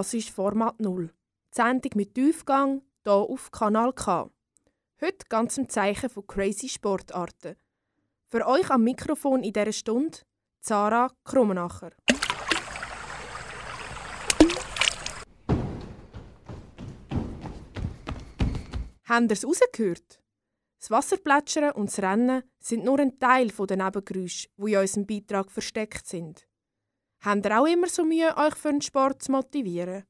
Ist Format 0. Die Sendung mit Tiefgang, hier auf Kanal K. Heute ganz im Zeichen von crazy Sportarten. Für euch am Mikrofon in dieser Stunde Zara Krummenacher. Habt ihr es rausgehört? Das Wasserplätschern und das Rennen sind nur ein Teil der Nebengeräusche, die in unserem Beitrag versteckt sind. Habt ihr auch immer so Mühe, euch für den Sport zu motivieren?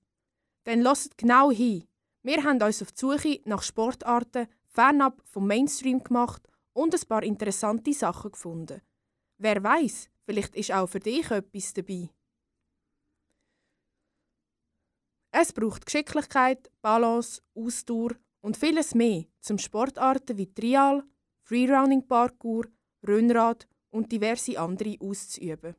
Dann lasst genau hin. Wir haben uns auf die Suche nach Sportarten fernab vom Mainstream gemacht und ein paar interessante Sachen gefunden. Wer weiß, vielleicht ist auch für dich etwas dabei. Es braucht Geschicklichkeit, Balance, Ausdauer und vieles mehr zum Sportarten wie Trial, Freerunning Parkour, Rennrad und diverse andere auszuüben.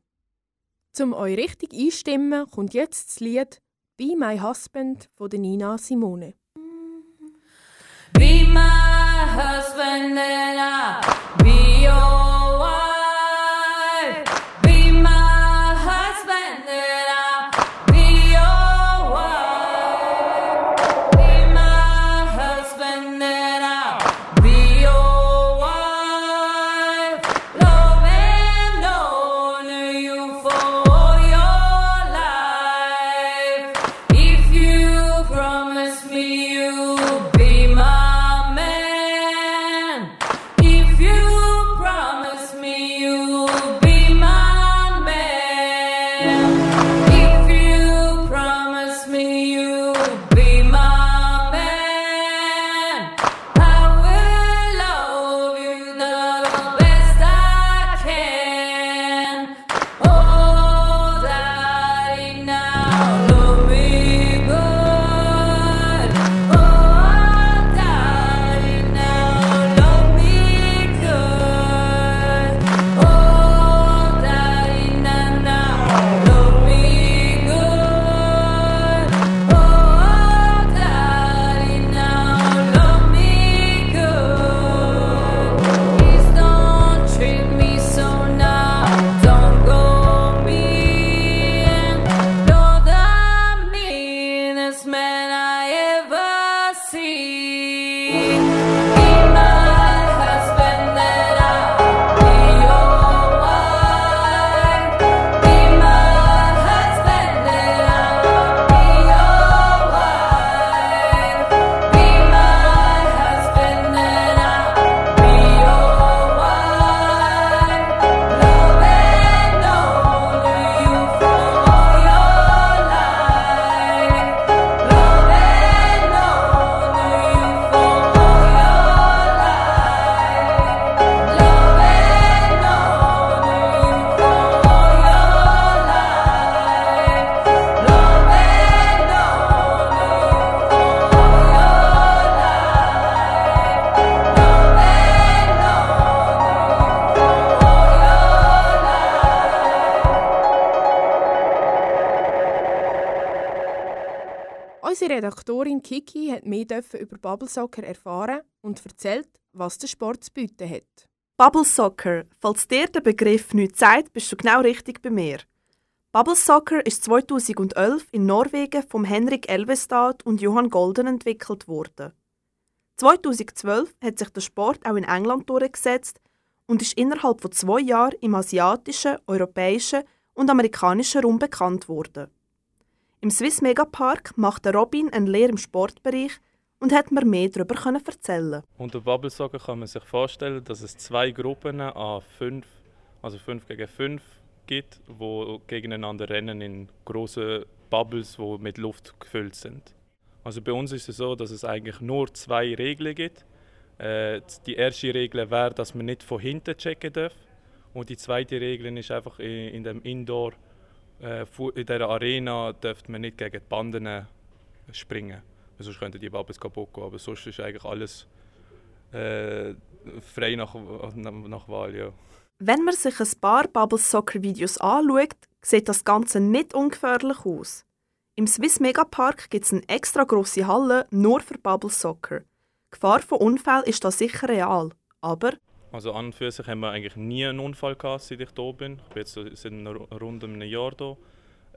Zum euch richtig einstimmen kommt jetzt das Lied Be My Husband von Nina Simone. Be my husband and I'll hat mehr über Bubble Soccer erfahren und erzählt, was der Sport zu bieten hat. Bubble Soccer. Falls dir der Begriff nicht sagt, bist du genau richtig bei mir. Bubble Soccer ist 2011 in Norwegen von Henrik Elvestad und Johann Golden entwickelt worden. 2012 hat sich der Sport auch in England durchgesetzt und ist innerhalb von zwei Jahren im asiatischen, europäischen und amerikanischen Raum bekannt worden. Im Swiss Megapark macht Robin eine Lehre im Sportbereich und hat mir mehr darüber erzählen Unter Bubble Soccer kann man sich vorstellen, dass es zwei Gruppen an fünf, also fünf gegen fünf gibt, wo gegeneinander rennen in große Bubbles, wo mit Luft gefüllt sind. Also bei uns ist es so, dass es eigentlich nur zwei Regeln gibt. Äh, die erste Regel wäre, dass man nicht von hinten checken darf. Und die zweite Regel ist einfach in dem Indoor in dieser Arena dürfte man nicht gegen die Banden äh, springen. Sonst könnten die Bubbles kaputt gehen. Aber sonst ist eigentlich alles äh, frei nach, nach Wahl. Ja. Wenn man sich ein paar Bubbles Soccer Videos anschaut, sieht das Ganze nicht ungefährlich aus. Im Swiss Megapark gibt es eine extra grosse Halle nur für Bubble Soccer. Die Gefahr von Unfällen ist da sicher real, aber also an und für sich haben wir eigentlich nie einen Unfall gehabt, seit ich hier bin. Ich bin jetzt seit rund einem Jahr hier.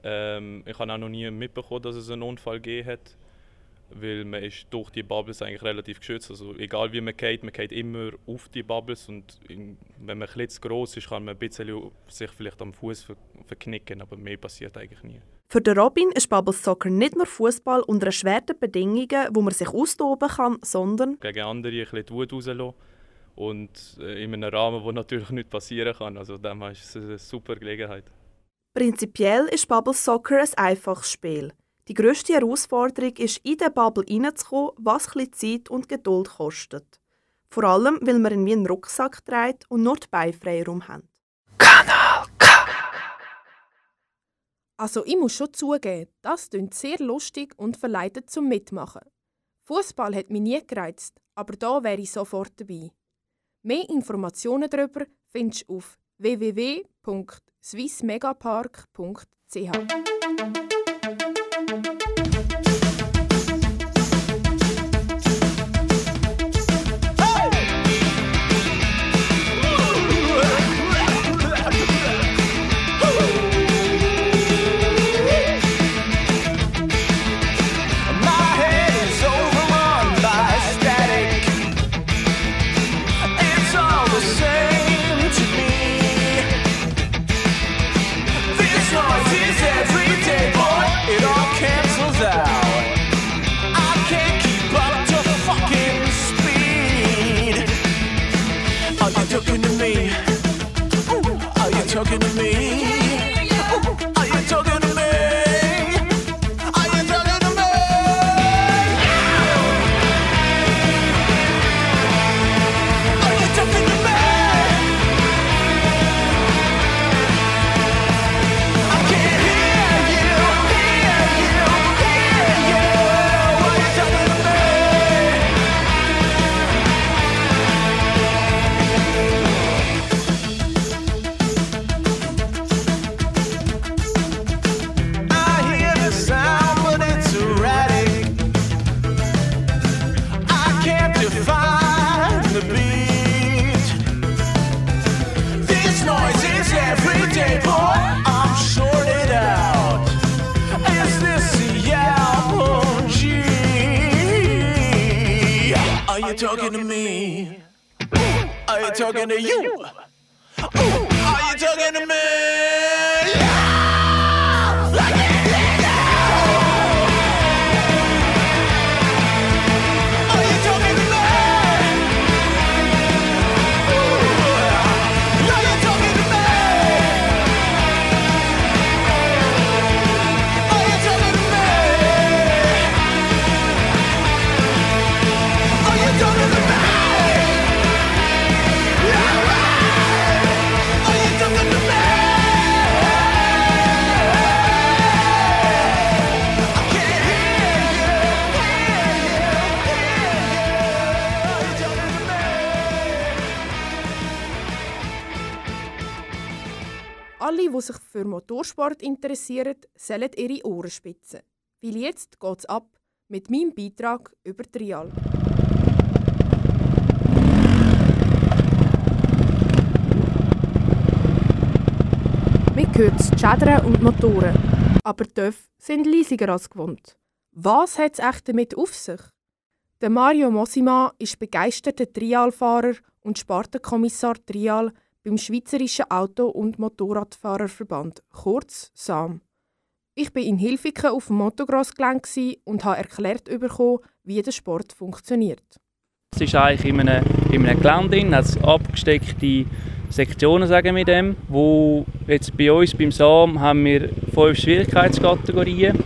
Ähm, ich habe auch noch nie mitbekommen, dass es einen Unfall gegeben hat, weil man ist durch die Bubbles eigentlich relativ geschützt. Also egal wie man geht, man geht immer auf die Bubbles und in, wenn man ein bisschen zu gross ist, kann man ein bisschen sich vielleicht am Fuß ver verknicken, aber mehr passiert eigentlich nie. Für den Robin ist Bubbles Soccer nicht nur Fußball unter erschwerten Bedingungen, wo man sich austoben kann, sondern gegen andere ein bisschen die Wut rauslassen und äh, in einem Rahmen, wo natürlich nichts passieren kann. Also dem ist es eine super Gelegenheit. Prinzipiell ist Bubbles Soccer ein einfaches Spiel. Die grösste Herausforderung ist, in den Bubble reinzukommen, was ein Zeit und Geduld kostet. Vor allem, weil man in wie einen Rucksack trägt und nur die Beine frei rum haben. Kanal K. Also ich muss schon zugeben, das klingt sehr lustig und verleitet zum Mitmachen. Fußball hat mich nie gereizt, aber da wäre ich sofort dabei. Mehr Informationen darüber findest du auf www.swissmegapark.ch. talking to me? Are you talking to you? Are you talking to me? Für Motorsport interessieren, sollen ihre Ohren spitzen. Weil jetzt geht's ab mit meinem Beitrag über Trial. Man hört die Schädern und Motoren, aber die Töpfe sind leisiger als gewohnt. Was hat es echt damit auf sich? Der Mario Mosima ist begeisterter Trialfahrer und Spartenkommissar Trial beim Schweizerischen Auto- und Motorradfahrerverband, kurz SAM. Ich war in Hilfiken auf dem Motocross-Gelände und habe erklärt bekommen, wie der Sport funktioniert. Es ist eigentlich in einem, in einem Gelände, hat abgesteckte Sektionen, sagen wir dem, wo jetzt bei uns beim SAM haben wir fünf Schwierigkeitskategorien.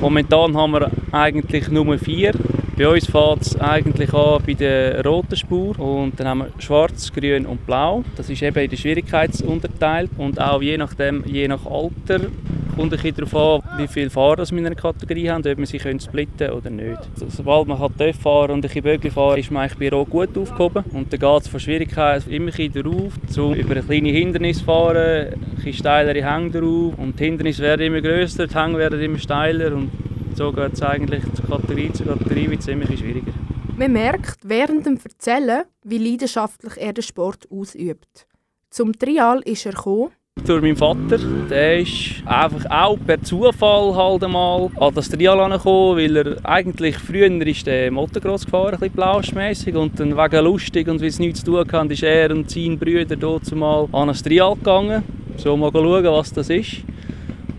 Momentan haben wir eigentlich nur vier. Bei uns fängt es eigentlich an bei der roten Spur und dann haben wir schwarz, grün und blau. Das ist eben in der Schwierigkeit unterteilt und auch je nachdem, je nach Alter kommt ein darauf an, wie viele Fahrer wir in einer Kategorie haben, ob wir sie können splitten oder nicht. Sobald man halt fahren und ein bisschen Bögli fahren, ist man eigentlich bei Rot gut aufgehoben und dann geht es von Schwierigkeit immer ein darauf, um über ein kleines Hindernis fahren, ein steilere Hänge drauf und die Hindernisse werden immer grösser, die Hänge werden immer steiler und so geht es eigentlich von Kategorie zu Kategorie wird ziemlich schwieriger. Man merkt während dem Erzählen, wie leidenschaftlich er den Sport ausübt. Zum Trial ist er gekommen, Durch meinen Vater. Der ist einfach auch per Zufall halt einmal an das Trial gekommen, weil er eigentlich früher ist der Motocross gefahren, ein bisschen und dann wegen lustig und weil es nichts zu tun hatte, ist er und seine Brüder dort mal an das Trial gegangen, so mal schauen, was das ist.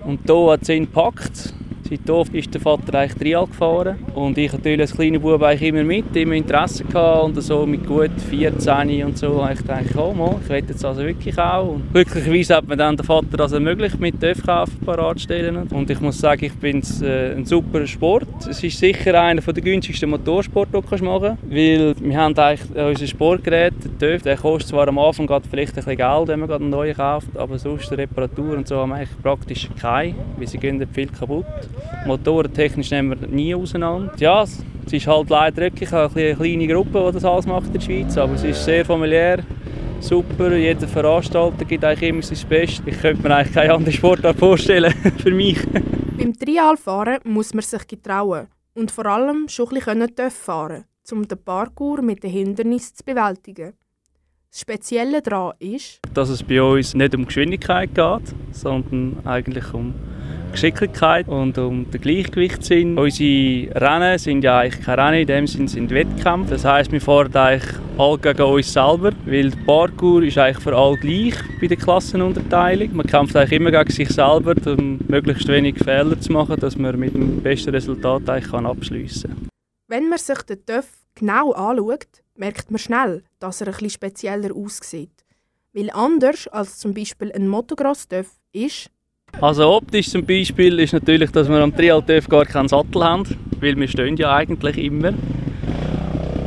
Und da hat es ihn gepackt. Seitdem ist der Vater eigentlich Trial gefahren. Und ich natürlich als kleiner Bub eigentlich immer mit, immer Interesse gehabt. Und so mit gut 14 und so habe ich gedacht, oh mal, ich will jetzt also wirklich auch. Und glücklicherweise hat mir dann der Vater das ermöglicht, mit Döfkauf parat stellen. Und ich muss sagen, ich es äh, ein super Sport. Es ist sicher einer der günstigsten Motorsport, den du machen kannst. Weil wir haben eigentlich unser Sportgerät, der TÜV, der kostet zwar am Anfang vielleicht ein bisschen Geld, wenn man einen neuen kauft, aber sonst Reparatur und so haben wir eigentlich praktisch keine, weil sie gehen viel kaputt. Motorentechnisch nehmen wir nie auseinander. Ja, es ist halt leider wirklich eine kleine Gruppe, die das alles macht in der Schweiz, aber es ist sehr familiär, super. Jeder Veranstalter gibt eigentlich immer sein Bestes. Ich könnte mir eigentlich keine andere Sportart vorstellen für mich. Beim Trialfahren muss man sich getrauen und vor allem schon ein bisschen fahren um den Parkour mit den Hindernissen zu bewältigen. Das Spezielle daran ist, dass es bei uns nicht um Geschwindigkeit geht, sondern eigentlich um Geschicklichkeit und um den Gleichgewichtssinn. Unsere Rennen sind ja eigentlich keine Rennen, in dem Sinne sind Wettkämpfe. Das heisst, wir fahren eigentlich alle gegen uns selber, weil der Parkour ist eigentlich für alle gleich bei der Klassenunterteilung. Man kämpft eigentlich immer gegen sich selber, um möglichst wenig Fehler zu machen, dass man mit dem besten Resultat eigentlich abschliessen kann. Wenn man sich den TÜV genau anschaut, merkt man schnell, dass er etwas spezieller aussieht. Weil anders als zum Beispiel ein Motocross-TÜV ist, also optisch zum Beispiel ist natürlich, dass wir am Trial-TÜV gar keinen Sattel haben, weil wir stehen ja eigentlich immer.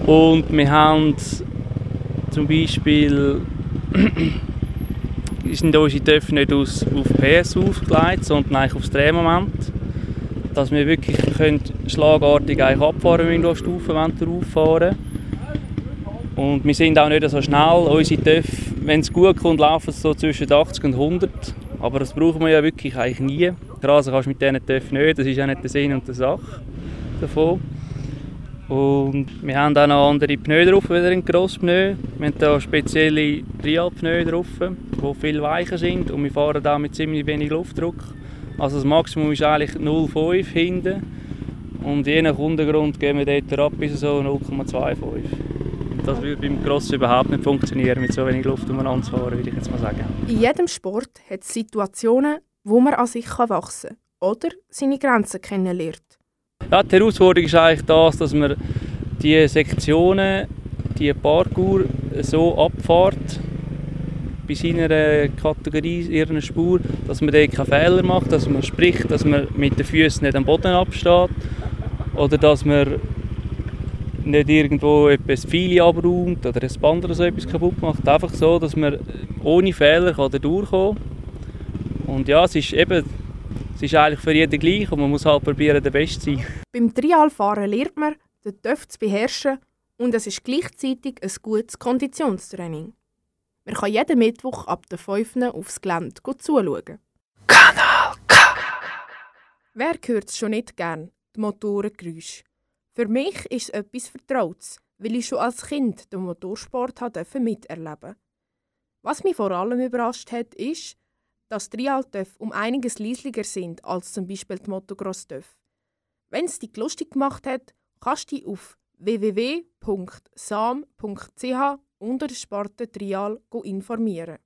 Und wir haben zum Beispiel sind unsere TÜV nicht aus, auf PS aufgelegt, sondern eigentlich aufs Drehmoment. Dass wir wirklich können schlagartig eigentlich abfahren wenn wir eine Stufe rauffahren Und wir sind auch nicht so schnell. Unsere TÜV, wenn es gut kommt, laufen so zwischen 80 und 100 aber das brauchen wir ja wirklich eigentlich nie. Rasen kannst du mit diesen Töpfen nicht, das ist ja nicht der Sinn und der Sache davon. Und wir haben auch noch andere Pneu drauf, wieder ein Grosspneu. Wir haben hier spezielle Trial-Pneu drauf, die viel weicher sind und wir fahren da mit ziemlich wenig Luftdruck. Also das Maximum ist eigentlich 0,5 hinten und je nach Untergrund gehen wir dort ab bis so 0,25. Das würde beim Cross überhaupt nicht funktionieren, mit so wenig Luft umeinander zu fahren, würde ich jetzt mal sagen. In jedem Sport hat es Situationen, wo man an sich wachsen kann oder seine Grenzen kennenlernt. Ja, die Herausforderung ist eigentlich das, dass man die Sektionen, die Parkour so abfährt, bei seiner Kategorie, ihrer Spur, dass man dort keine Fehler macht, dass man spricht, dass man mit den Füßen nicht am Boden absteht oder dass man nicht irgendwo etwas viele abräumt oder ein Band oder so etwas kaputt macht. Einfach so, dass man ohne Fehler kann durchkommen kann. Und ja, es ist eben, es ist eigentlich für jeden gleich und man muss halt probieren, der Beste zu sein. Beim Trialfahren lernt man, den TÜV zu beherrschen und es ist gleichzeitig ein gutes Konditionstraining. Man kann jeden Mittwoch ab der 5. aufs Gelände zuschauen. Kanal K. Wer hört es schon nicht gern, die Motorengeräusche? Für mich ist es etwas Vertrautes, weil ich schon als Kind den Motorsport miterleben durfte. Was mich vor allem überrascht hat, ist, dass die Trialtöff um einiges leislicher sind als zum Beispiel die Motocross-Töff. Wenn es dich lustig gemacht hat, kannst du dich auf www.sam.ch unter Sparte Trial informieren.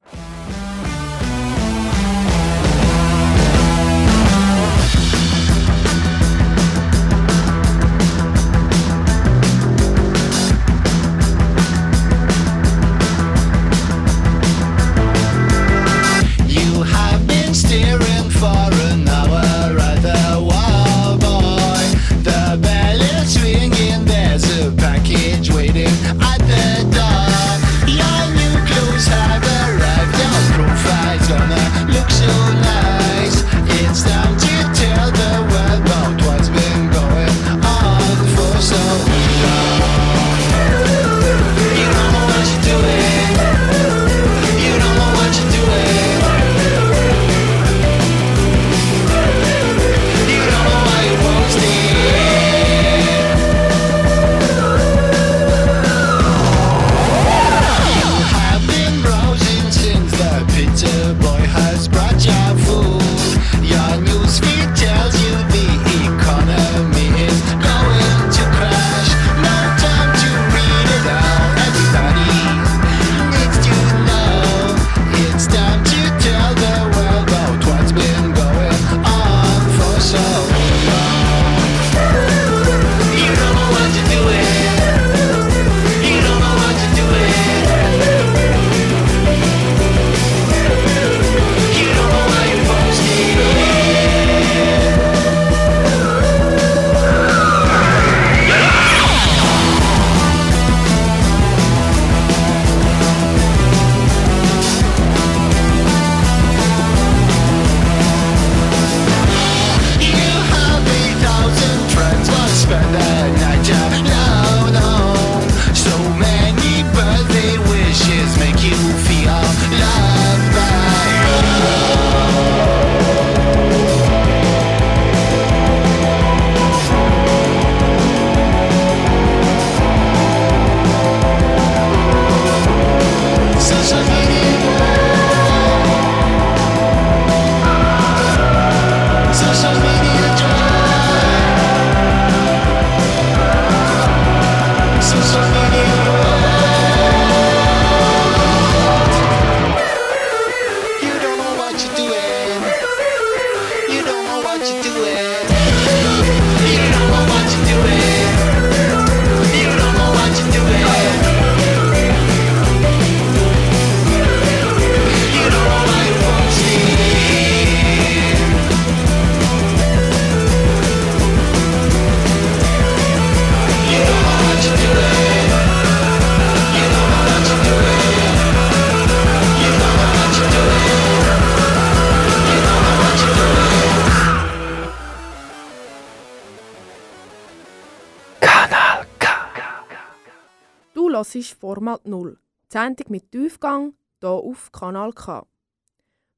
Hörst Format 0, die Sendung mit Tiefgang, hier auf Kanal K.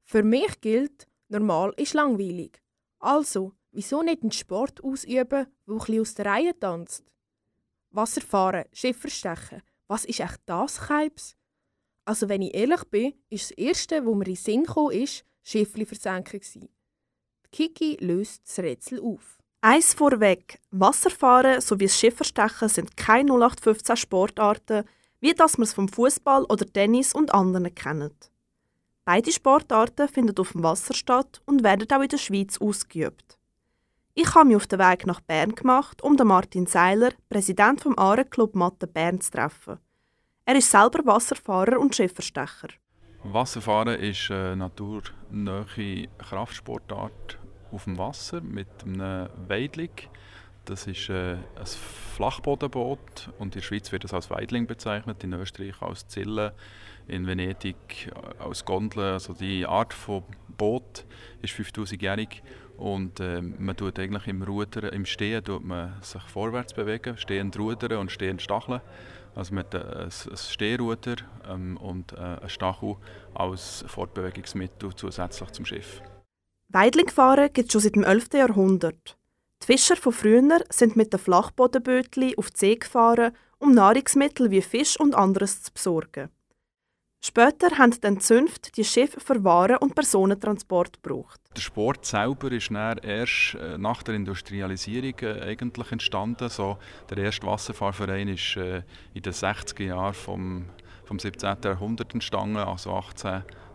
Für mich gilt, normal ist langweilig. Also, wieso nicht einen Sport ausüben, der ein aus der Reihe tanzt? Wasserfahren, Schifferstechen, was ist echt das, Keibs? Also, wenn ich ehrlich bin, ist das Erste, wo mir in den Sinn kam, ist Schiffli versenken. Die Kiki löst das Rätsel auf. Eins vorweg: Wasserfahren sowie Schifferstechen sind keine 0815 Sportarten, wie das wir es vom Fußball oder Tennis und anderen kennen. Beide Sportarten finden auf dem Wasser statt und werden auch in der Schweiz ausgeübt. Ich habe mich auf den Weg nach Bern gemacht, um den Martin Seiler, Präsident vom Aare-Club Mathe Bern, zu treffen. Er ist selber Wasserfahrer und Schifferstecher. Wasserfahren ist eine naturnahe Kraftsportart auf dem Wasser mit einem Weidling. Das ist äh, ein Flachbodenboot und in der Schweiz wird es als Weidling bezeichnet, in Österreich als Zille, in Venedig äh, als Gondel. Also die Art von Boot ist 5000-jährig und äh, man tut eigentlich im Rudern, im Stehen tut man sich vorwärts bewegen, stehend rudern und stehend stacheln. Also mit ein, ein Stehruder ähm, und äh, ein Stachel als Fortbewegungsmittel zusätzlich zum Schiff. Weidlingfahren gibt es schon seit dem 11. Jahrhundert. Die Fischer von früher sind mit den Flachbodenbötli auf die See gefahren, um Nahrungsmittel wie Fisch und anderes zu besorgen. Später haben dann die Zünfte die Schiffe für Waren- und Personentransport gebraucht. Der Sport selber ist erst äh, nach der Industrialisierung äh, eigentlich entstanden. So, der erste Wasserfahrverein ist äh, in den 60er Jahren vom, vom 17. Jahrhundert entstanden, also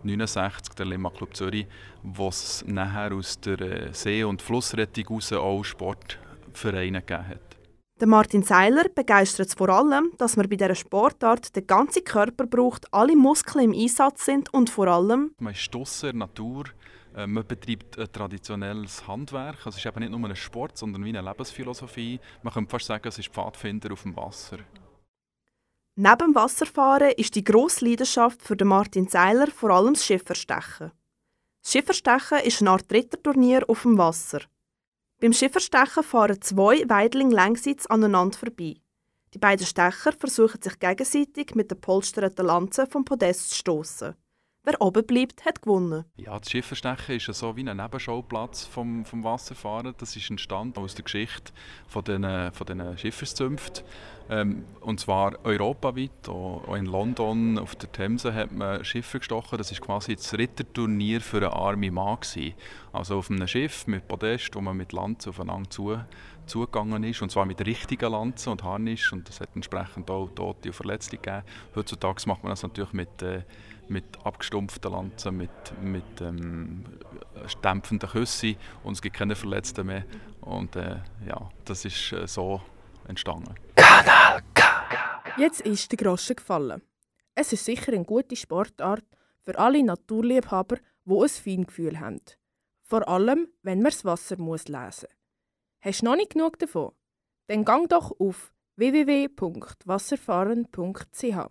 1869, der Lema Club Zürich, wo es nachher aus der äh, See- und Flussrettung heraus auch Sportvereine gegeben hat. Der Martin Seiler begeistert es vor allem, dass man bei dieser Sportart den ganzen Körper braucht, alle Muskeln im Einsatz sind und vor allem Man ist draussen in der Natur, äh, man betreibt ein traditionelles Handwerk. Also es ist eben nicht nur ein Sport, sondern wie eine Lebensphilosophie. Man könnte fast sagen, es ist Pfadfinder auf dem Wasser. Neben dem Wasserfahren ist die grosse Leidenschaft für den Martin Seiler vor allem das Schifferstechen. Das Schifferstechen ist eine Art Ritterturnier auf dem Wasser. Beim Schifferstechen fahren zwei Weidling längsseits aneinander vorbei. Die beiden Stecher versuchen sich gegenseitig mit der polsterten Lanze vom Podest zu stoßen. Wer oben bleibt, hat gewonnen. Ja, das Schifferstechen ist so wie ein Nebenschauplatz vom, vom Wasserfahren. Das ist entstanden aus der Geschichte von den, von den Schifferszünften. Ähm, und zwar europaweit, auch, in London auf der Themse hat man Schiffe gestochen. Das ist quasi das Ritterturnier für einen armen Mann. Gewesen. Also auf einem Schiff mit Podest, wo man mit Lanzen aufeinander zu, zugegangen ist. Und zwar mit richtigen Lanzen und Harnisch. Und es hat entsprechend auch Tote und Verletzte gegeben. Heutzutage macht man das natürlich mit... Äh, mit abgestumpften Lanzen, mit, mit ähm, dämpfenden Küssen und es gibt keine Verletzten mehr. Und äh, ja, das ist äh, so entstanden. Jetzt ist der Groschen gefallen. Es ist sicher eine gute Sportart für alle Naturliebhaber, die ein Feingefühl haben. Vor allem, wenn man das Wasser muss lesen muss. Hast du noch nicht genug davon? Dann gang doch auf www.wasserfahren.ch.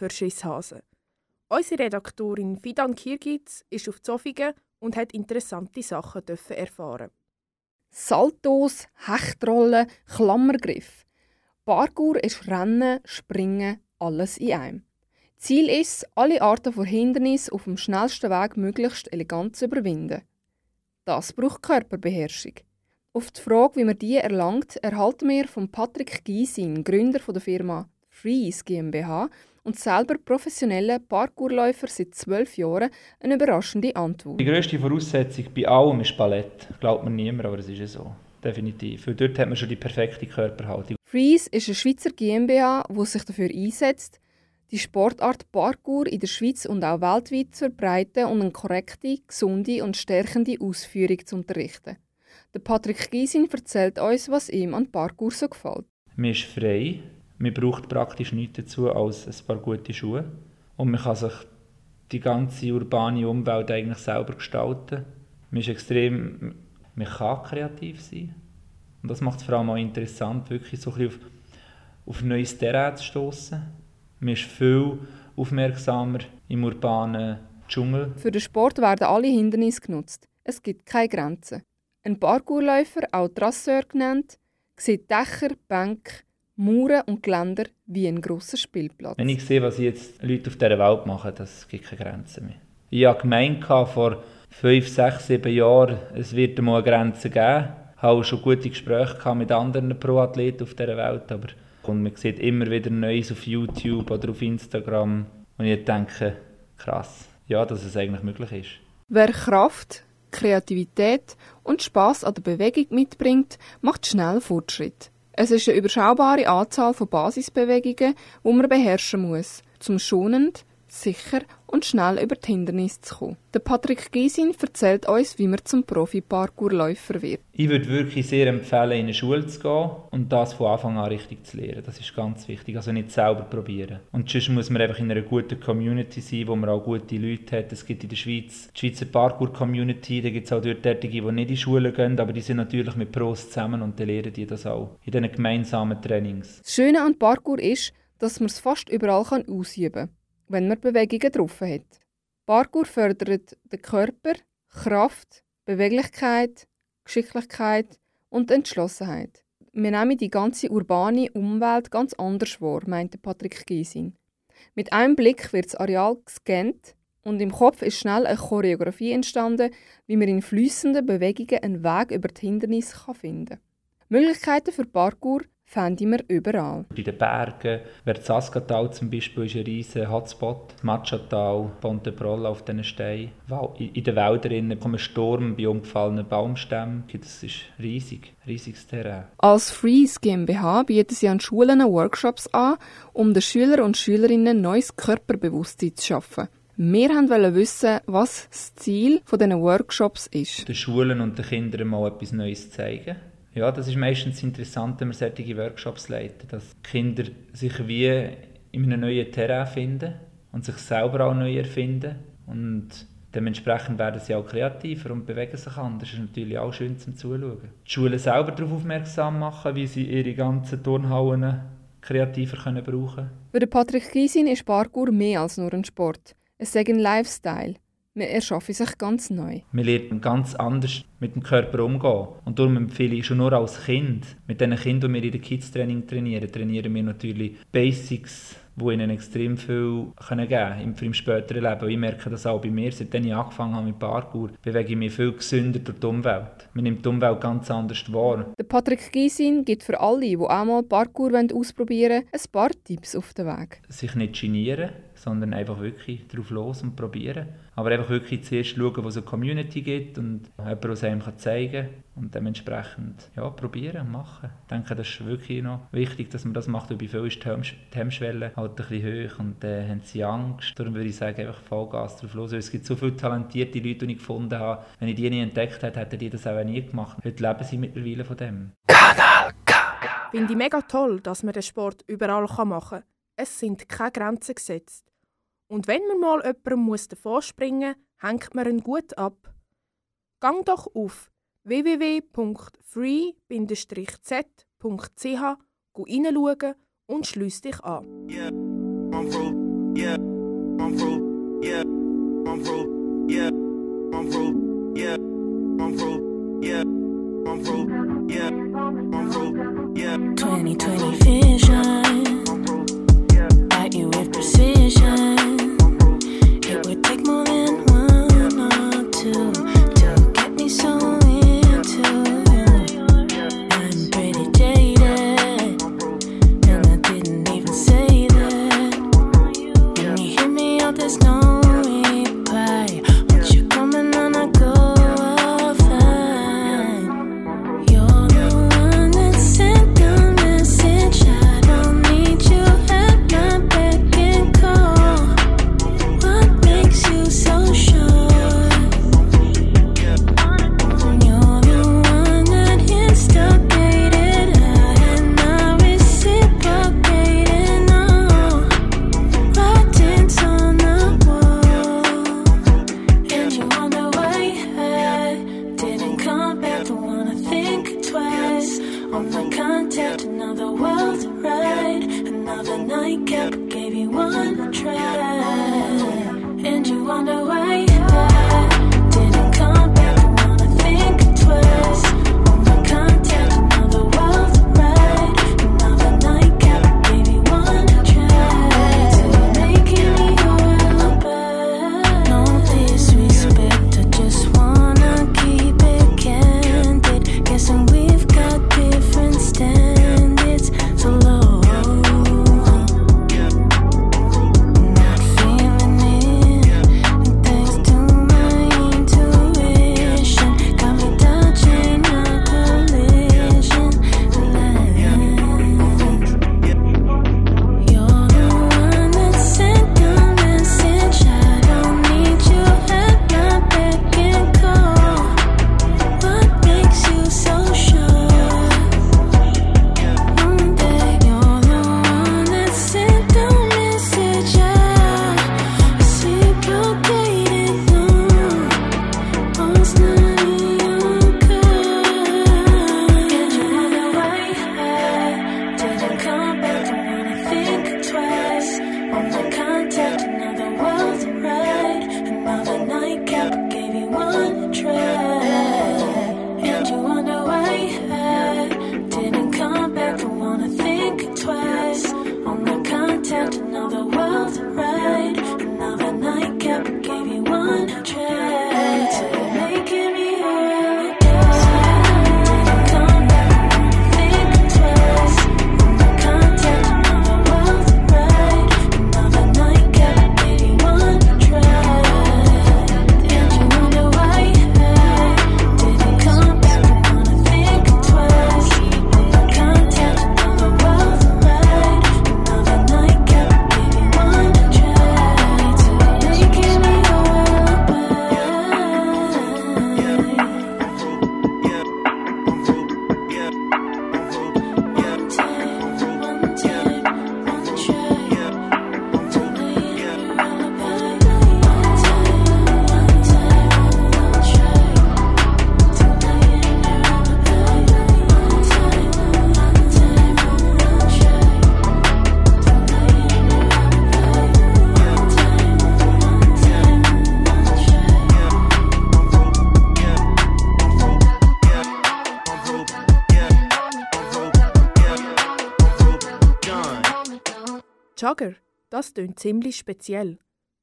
für Schisshasen. Unsere Redaktorin Fidan Kirgiz ist auf Zofingen und hat interessante Sachen erfahren. Saltos, Hechtrollen, Klammergriff. Parkour ist Rennen, Springen, alles in einem. Ziel ist, alle Arten von Hindernissen auf dem schnellsten Weg möglichst elegant zu überwinden. Das braucht Körperbeherrschung. Auf die Frage, wie man die erlangt, erhalten wir von Patrick Gysin, Gründer der Firma Freeze GmbH und selber professioneller Parkourläufer seit zwölf Jahren, eine überraschende Antwort. Die grösste Voraussetzung bei allem ist Ballett. Glaubt mir niemand, aber es ist ja so. Definitiv. Weil dort hat man schon die perfekte Körperhaltung. Freeze ist eine Schweizer GmbH, die sich dafür einsetzt, die Sportart Parkour in der Schweiz und auch weltweit zu verbreiten und eine korrekte, gesunde und stärkende Ausführung zu unterrichten. Der Patrick Gysin erzählt uns, was ihm an Parkour so gefällt. Man ist frei. Man braucht praktisch nichts dazu als ein paar gute Schuhe. Und man kann sich die ganze urbane Umwelt eigentlich selber gestalten. Man ist extrem... Man kann kreativ sein. Und das macht es vor allem auch interessant, wirklich so ein bisschen auf, auf neues Terrain zu stoßen. Man ist viel aufmerksamer im urbanen Dschungel. Für den Sport werden alle Hindernisse genutzt. Es gibt keine Grenzen. Ein Parkourläufer, auch Trasseur genannt, sieht Dächer, Bänke, Mauern und Geländer wie ein grosser Spielplatz. Wenn ich sehe, was jetzt Leute auf dieser Welt machen, das gibt keine Grenzen mehr. Ich habe gemeint, vor fünf, sechs, sieben Jahren, es wird einmal eine Grenze geben. Ich habe auch schon gute Gespräche mit anderen Pro-Athleten auf dieser Welt, aber und man sieht immer wieder Neues auf YouTube oder auf Instagram und ich denke, krass, ja, dass es eigentlich möglich ist. Wer Kraft, Kreativität und Spaß an der Bewegung mitbringt, macht schnell Fortschritt. Es ist eine überschaubare Anzahl von Basisbewegungen, die man beherrschen muss, zum schonend, sicher und schnell über die Hindernisse zu kommen. Der Patrick Gysin erzählt uns, wie man zum Profi-Parkourläufer wird. Ich würde wirklich sehr empfehlen, in eine Schule zu gehen und das von Anfang an richtig zu lernen. Das ist ganz wichtig. Also nicht selber probieren. Und sonst muss man einfach in einer guten Community sein, wo man auch gute Leute hat. Es gibt in der Schweiz die Schweizer Parkour-Community, da gibt es auch dort Tätige, die nicht in die Schule gehen, aber die sind natürlich mit Pros zusammen und dann lernen die das auch in diesen gemeinsamen Trainings. Das Schöne an Parkour ist, dass man es fast überall kann ausüben kann, wenn man Bewegungen drauf hat. Parkour fördert den Körper, Kraft, Beweglichkeit, Geschicklichkeit und Entschlossenheit. Wir nehmen die ganze urbane Umwelt ganz anders wahr, meinte Patrick Gysin. Mit einem Blick wird das Areal gescannt und im Kopf ist schnell eine Choreografie entstanden, wie man in fließenden Bewegungen einen Weg über die Hindernisse finden kann. Möglichkeiten für Parkour finden wir überall. In den Bergen, Verzaskatal zum Beispiel ist ein riesiger Hotspot, Machatal, Ponteprolla auf diesen Steinen. In den Wäldern kommt ein Sturm bei umgefallenen Baumstämmen. Das ist riesig, riesiges Terrain. Als Freeze GmbH bieten sie an Schulen Workshops an, um den Schülern und Schülerinnen neues Körperbewusstsein zu schaffen. Wir wollten wissen, was das Ziel dieser Workshops ist. Den Schulen und den Kindern mal etwas Neues zeigen Ja, das ist meistens interessant, wenn wir solche Workshops leiten, dass Kinder sich wie in einem neuen Terrain finden und sich selber auch neu erfinden und dementsprechend werden sie auch kreativer und bewegen sich anders. Das ist natürlich auch schön zum Zuschauen. Die Schulen selber darauf aufmerksam machen, wie sie ihre ganzen Turnhallen kreativer können brauchen können. Für Patrick Gysin ist Parkour mehr als nur ein Sport. Es ist ein Lifestyle. Man erschaffe sich ganz neu. Man lernt ganz anders mit dem Körper umgehen. Und darum empfehle ich schon nur als Kind, mit den Kindern, die wir in der Kids-Training trainieren, trainieren wir natürlich Basics die ihnen extrem viel können geben können im, späteren Leben. Und ich merke das auch bei mir, seitdem ich angefangen habe mit Parkour, bewege ich mich viel gesünder durch die Umwelt. Man nimmt die Umwelt ganz anders wahr. Der Patrick Gysin gibt für alle, die auch mal Parkour ausprobieren wollen, ein paar Tipps auf den Weg. Sich nicht genieren, sondern einfach wirklich drauf los und probieren. Aber einfach wirklich zuerst schauen, wo es eine Community gibt und jemand, es einem zeigen kann. Und dementsprechend ja, probieren und machen. Ich denke, das ist wirklich noch wichtig, dass man das macht. Und bei vielen ist die Hemmschwelle halt ein bisschen hoch und äh, haben sie Angst. Darum würde ich sagen, einfach Vollgas drauf los. Weil es gibt so viele talentierte Leute, die ich gefunden habe. Wenn ich die nicht entdeckt hätte, hätten die das auch nie gemacht. Heute leben sie mittlerweile von dem. Kanal K. Finde ich mega toll, dass man den Sport überall machen kann. Es sind keine Grenzen gesetzt. Und wenn man mal jemandem muss davor springen muss, hängt man ihn gut ab. Gang doch auf www.free-z.ch hineinschauen und schließ dich an. Yeah. 2020 vision. Bite you with precision. Das tönt ziemlich speziell.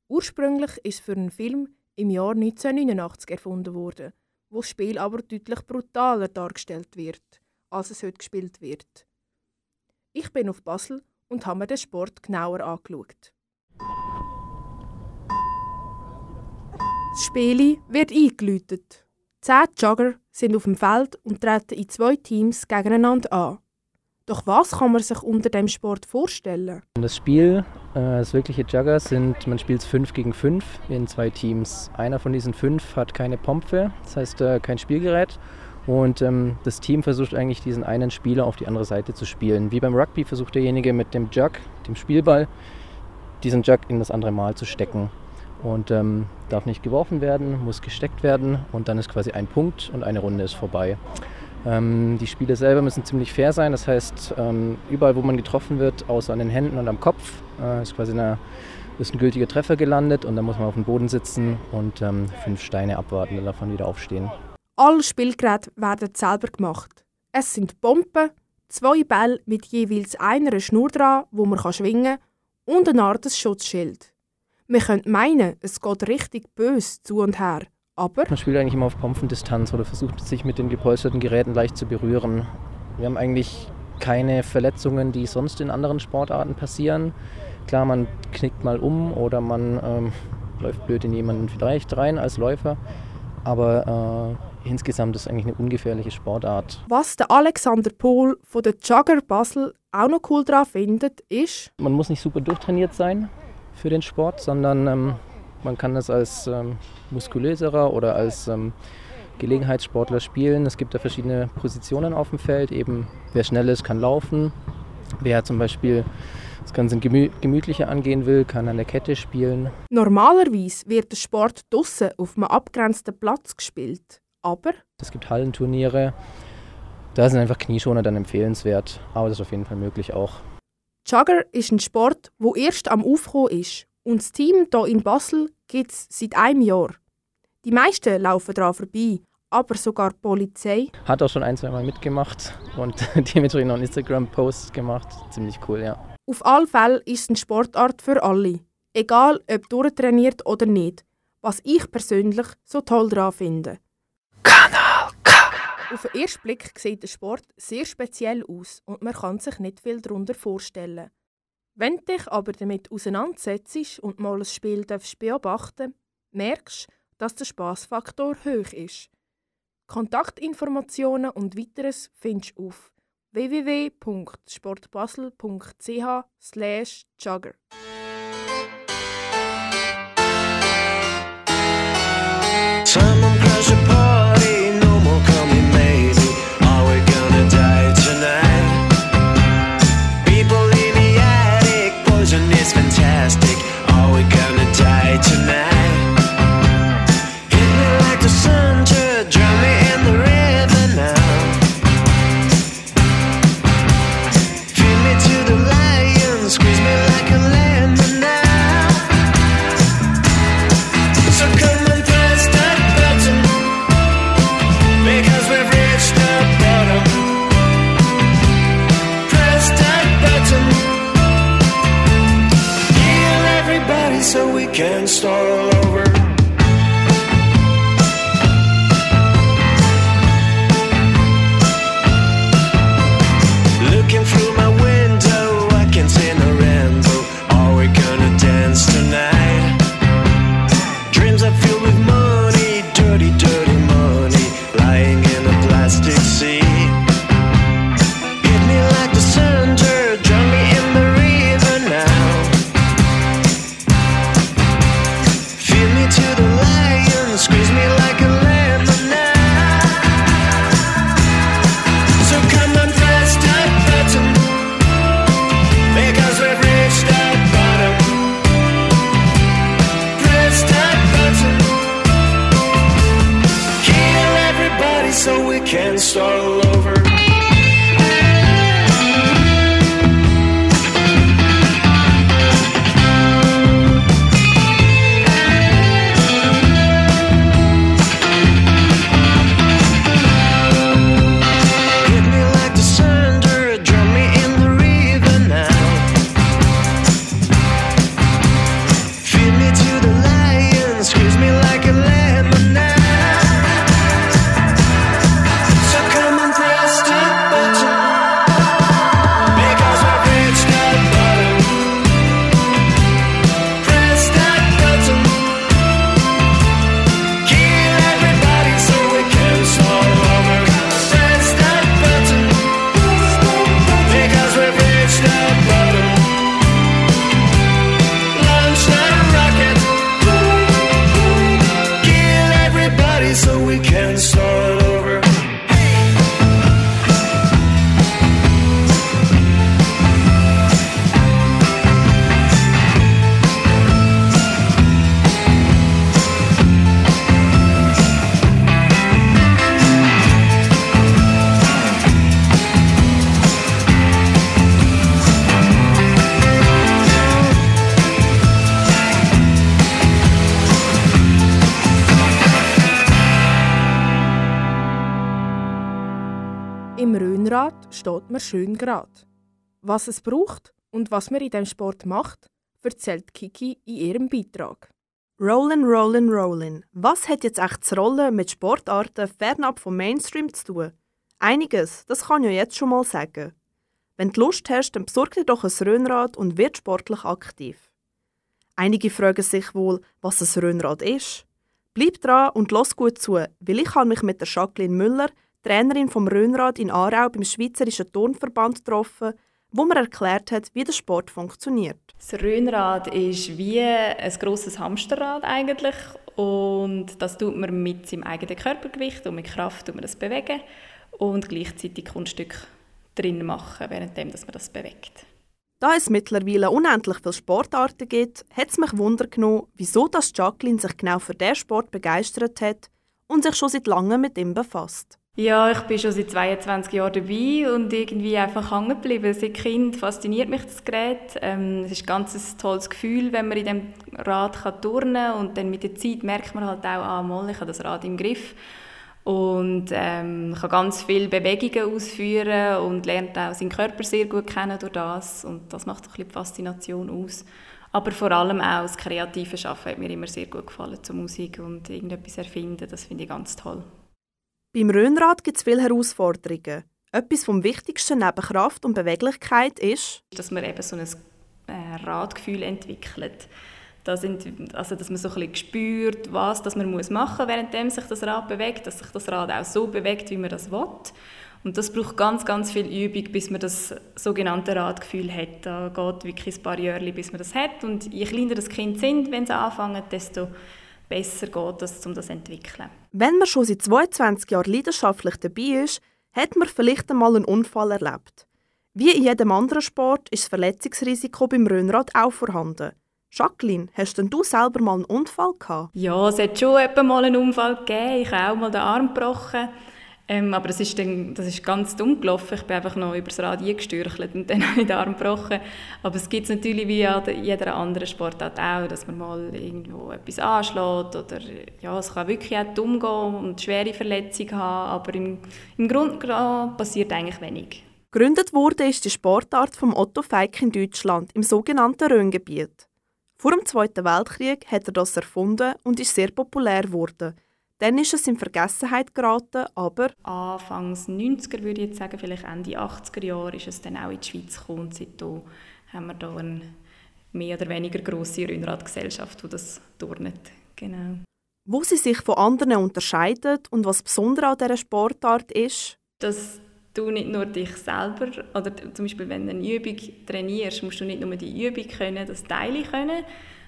Ursprünglich ist für einen Film im Jahr 1989 erfunden worden, wo das Spiel aber deutlich brutaler dargestellt wird, als es heute gespielt wird. Ich bin auf Basel und habe mir den Sport genauer angeschaut. Das Spiel wird eingeläutet. Zehn Jogger sind auf dem Feld und treten in zwei Teams gegeneinander an. Doch was kann man sich unter dem Sport vorstellen? Das Spiel, äh, das wirkliche Jugger, sind, man spielt 5 gegen 5 in zwei Teams. Einer von diesen fünf hat keine Pompe, das heißt äh, kein Spielgerät. Und ähm, das Team versucht eigentlich diesen einen Spieler auf die andere Seite zu spielen. Wie beim Rugby versucht derjenige mit dem Jug, dem Spielball, diesen Jug in das andere Mal zu stecken. Und ähm, darf nicht geworfen werden, muss gesteckt werden und dann ist quasi ein Punkt und eine Runde ist vorbei. Ähm, die Spiele selber müssen ziemlich fair sein, das heißt, ähm, überall wo man getroffen wird, außer an den Händen und am Kopf, äh, ist quasi eine, ist ein gültiger Treffer gelandet und dann muss man auf dem Boden sitzen und ähm, fünf Steine abwarten und davon wieder aufstehen. Alle Spielgeräte werden selber gemacht. Es sind Bomben, zwei Bälle mit jeweils einer Schnur dran, wo man kann schwingen kann, und eine Art Schutzschild. Man könnte meinen, es geht richtig bös zu und her, aber Man spielt eigentlich immer auf Pompendistanz oder versucht sich mit den gepolsterten Geräten leicht zu berühren. Wir haben eigentlich keine Verletzungen, die sonst in anderen Sportarten passieren. Klar, man knickt mal um oder man ähm, läuft blöd in jemanden vielleicht rein als Läufer, aber äh, insgesamt ist es eigentlich eine ungefährliche Sportart. was der Alexander Pohl von der Jugger Basel auch noch cool daran findet, ist, Man muss nicht super durchtrainiert sein für den Sport, sondern ähm, man kann das als ähm, muskulöserer oder als ähm, Gelegenheitssportler spielen. Es gibt da verschiedene Positionen auf dem Feld. Eben wer schnell ist, kann laufen. Wer zum Beispiel das Ganze gemü gemütlicher angehen will, kann an der Kette spielen. normalerweise wird der Sport draussen auf einem abgrenzten Platz gespielt. Aber Es gibt Hallenturniere. Da sind einfach Knieschoner dann empfehlenswert. Aber das ist auf jeden Fall möglich auch. Jugger ist ein Sport, wo erst am Aufkommen ist. Und das Team hier in Basel gibt es seit einem Jahr. Die meisten laufen daran vorbei, aber sogar die Polizei. Hat auch schon ein, zwei Mal mitgemacht und dementsprechend noch einen Instagram-Post gemacht. Ziemlich cool, ja. Auf alle Fälle ist es eine Sportart für alle. Egal, ob durchtrainiert oder nicht. Was ich persönlich so toll daran finde. Kanal K. Auf den ersten Blick sieht der Sport sehr speziell aus und man kann sich nicht viel darunter vorstellen. Wenn du dich aber damit auseinandersetzt und mal ein Spiel darfst beobachten merkst dass der Spaßfaktor hoch ist. Kontaktinformationen und weiteres findest du auf www.sportbasel.ch/jugger. schön gerade. Was es braucht und was man in dem Sport macht, erzählt Kiki in ihrem Beitrag. Rollin, rollin, rollin. Was hat jetzt echt das Rollen mit Sportarten fernab vom Mainstream zu tun? Einiges, das kann ich jetzt schon mal sagen. Wenn du Lust hast, dann besorg dir doch ein Röhnrad und wird sportlich aktiv. Einige fragen sich wohl, was ein Röhnrad ist. Bleib dran und los gut zu, weil ich habe mich mit der Jacqueline Müller, Trainerin vom Röhnrad in Aarau beim Schweizerischen Turnverband getroffen, wo mir erklärt hat, wie der Sport funktioniert. Das Röhnrad ist wie ein grosses Hamsterrad eigentlich und das tut man mit seinem eigenen Körpergewicht und mit Kraft tut man das bewegen und gleichzeitig Kunststück drin machen, währenddem dass man das bewegt. Da es mittlerweile unendlich viele Sportarten gibt, hat es mich Wunder genommen, wieso das Jacqueline sich genau für diesen Sport begeistert hat und sich schon seit langem mit ihm befasst. Ja, ich bin schon seit 22 Jahren dabei und irgendwie einfach hängen geblieben. Seit Kind fasziniert mich das Gerät. Ähm, es ist ein ganz tolles Gefühl, wenn man in dem Rad kann turnen kann und dann mit der Zeit merkt man halt auch, ah, mal, ich habe das Rad im Griff und ähm, kann ganz viele Bewegungen ausführen und lernt auch seinen Körper sehr gut kennen durch das und das macht ein bisschen die Faszination aus. Aber vor allem auch das kreative Arbeiten hat mir immer sehr gut gefallen zur Musik und irgendetwas erfinden, das finde ich ganz toll. Beim Röhnrad gibt es viele Herausforderungen. Etwas vom Wichtigsten neben Kraft und Beweglichkeit ist, dass man eben so ein äh, Radgefühl entwickelt. Da sind, also dass man so ein bisschen spürt, was das man muss machen muss, während sich das Rad bewegt, dass sich das Rad auch so bewegt, wie man das will. Und das braucht ganz, ganz viel Übung, bis man das sogenannte Radgefühl hat. Da geht wirklich ein paar Jahre, bis man das hat. Und je kleiner das Kind sind, wenn sie anfangen, desto besser geht es, um das zu entwickeln. Wenn man schon seit 22 Jahren leidenschaftlich dabei ist, hat man vielleicht einmal einen Unfall erlebt. Wie in jedem anderen Sport ist das Verletzungsrisiko beim Röhnrad auch vorhanden. Jacqueline, hast denn du selber mal einen Unfall gehabt? Ja, es hat schon mal einen Unfall gegeben. Ich habe auch mal den Arm gebrochen. Ähm, aber das ist, dann, das ist ganz dumm gelaufen. Ich bin einfach noch über das Rad gestürchelt und dann habe ich den Arm gebrochen. Aber es gibt es natürlich wie in jeder anderen Sportart auch, dass man mal irgendwo etwas anschlägt oder ja, es kann wirklich auch dumm gehen und schwere Verletzungen haben, aber im, im Grunde passiert eigentlich wenig. Gegründet wurde ist die Sportart vom Otto Feig in Deutschland im sogenannten Rhöngebiet. Vor dem Zweiten Weltkrieg hat er das erfunden und ist sehr populär geworden. Dann ist es in Vergessenheit geraten, aber... Anfangs 90er würde ich jetzt sagen, vielleicht Ende 80er Jahre ist es dann auch in die Schweiz gekommen. Seitdem haben wir da eine mehr oder weniger grosse Rhönradgesellschaft, die das turnet. Genau. Wo sie sich von anderen unterscheidet und was besonders an dieser Sportart ist? Dass du nicht nur dich selber, oder zum Beispiel wenn du eine Übung trainierst, musst du nicht nur die Übung können, das Teile können,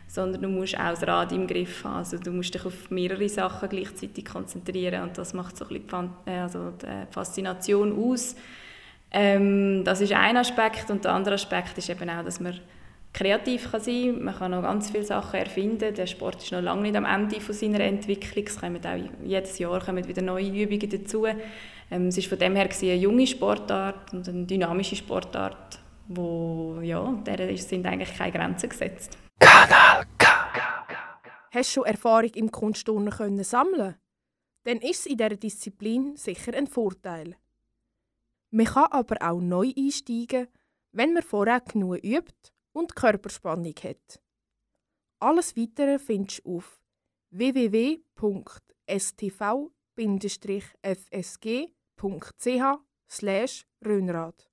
sondern du musst auch das Rad im Griff haben. Also du musst dich auf mehrere Sachen gleichzeitig konzentrieren und das macht so ein bisschen die, äh, also die Faszination aus. Ähm, das ist ein Aspekt und der andere Aspekt ist eben auch, dass man kreativ kann sein kann. Man kann noch ganz viele Sachen erfinden. Der Sport ist noch lange nicht am Ende von seiner Entwicklung. Es kommen auch jedes Jahr kommen wieder neue Übungen dazu. Ähm, es war von dem her eine junge Sportart und eine dynamische Sportart, wo ja, der sind eigentlich keine Grenzen gesetzt. Kanal K. Hast du schon Erfahrung im Kunstturnen können sammeln? Dann ist es in dieser Disziplin sicher ein Vorteil. Man kann aber auch neu einsteigen, wenn man vorher genug übt und Körperspannung hat. Alles Weitere findest du auf www.stv-fsg.ch Röhnrad.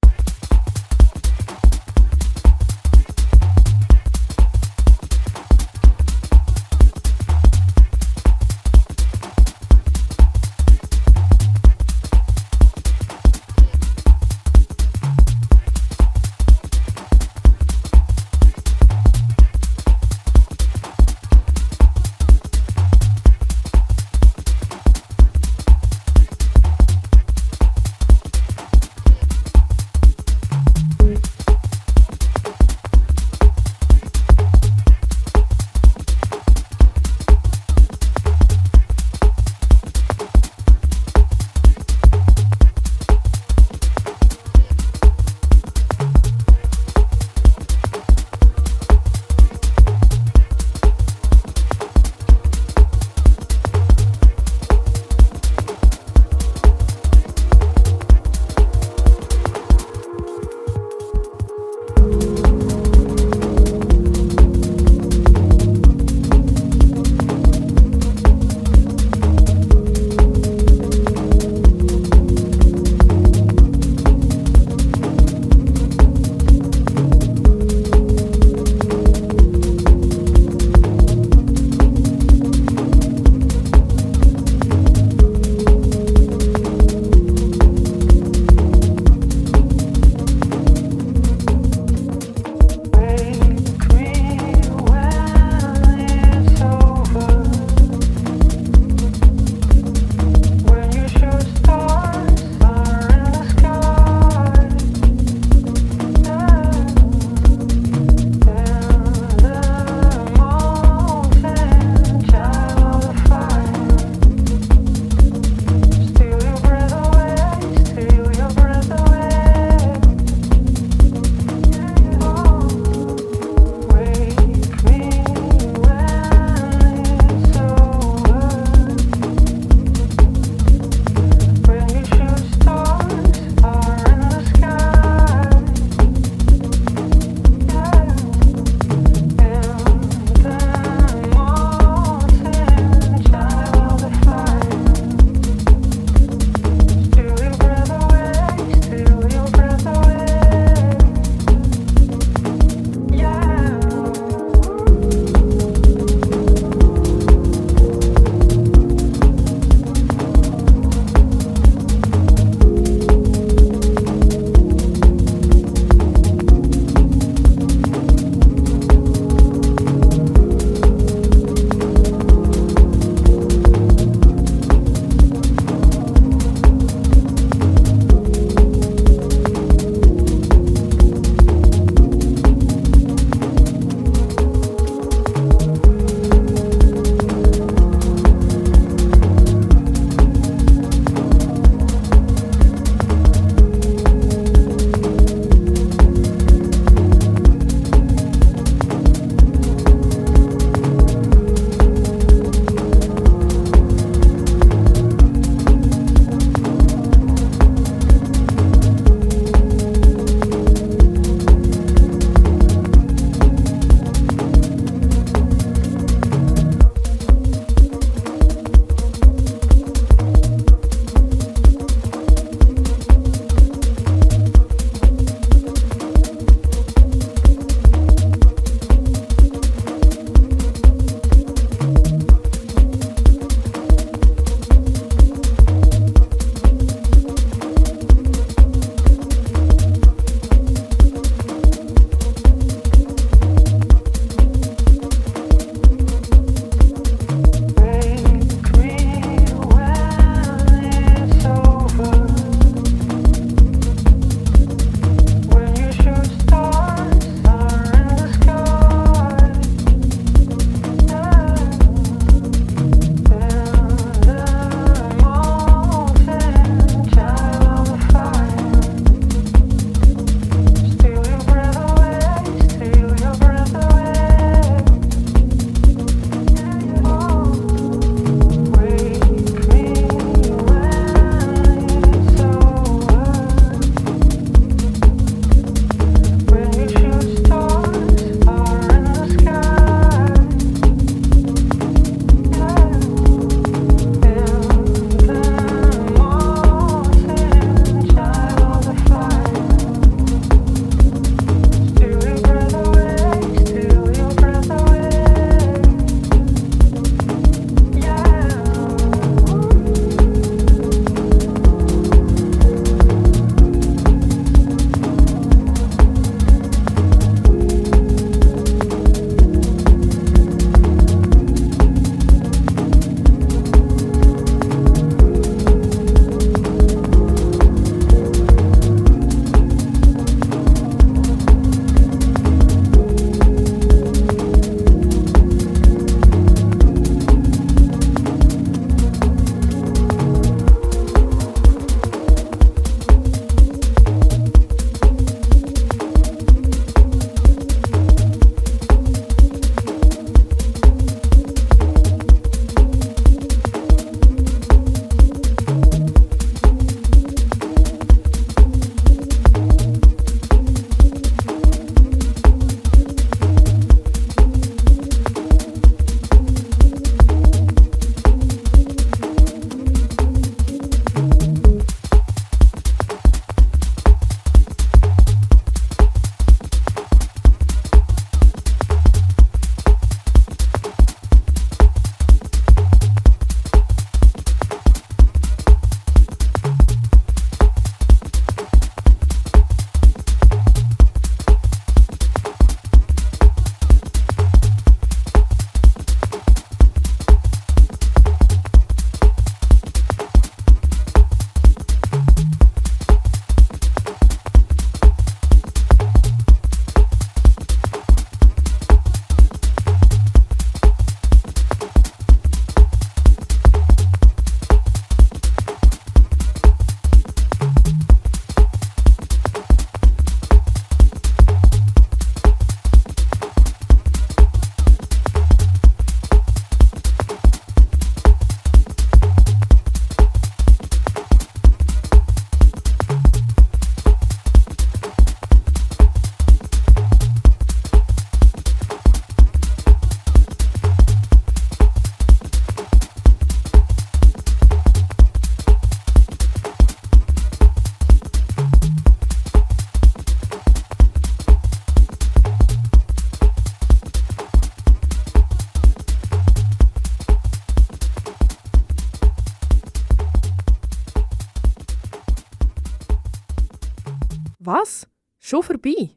Schon vorbei?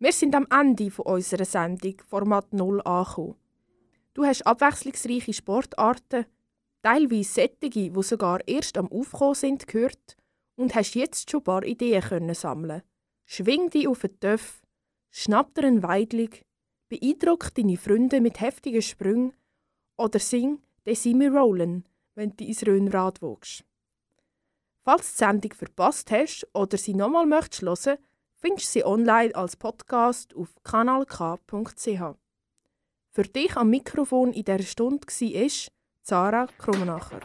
Wir sind am Ende unserer Sendung Format 0 angekommen. Du hast abwechslungsreiche Sportarten, teilweise sättige, die sogar erst am Aufkommen sind, gehört und hast jetzt schon ein paar Ideen können sammeln. Schwing dich auf den Töff, schnapp dir einen Weidling, beeindruck deine Freunde mit heftigen Sprüngen oder sing «They see me rollin'», wenn du ins Röhnrad wogst. Falls du die Sendung verpasst hast oder sie nochmal möchtest hören, findest du sie online als Podcast auf kanalk.ch. Für dich am Mikrofon in dieser Stunde war Sarah Krummenacher.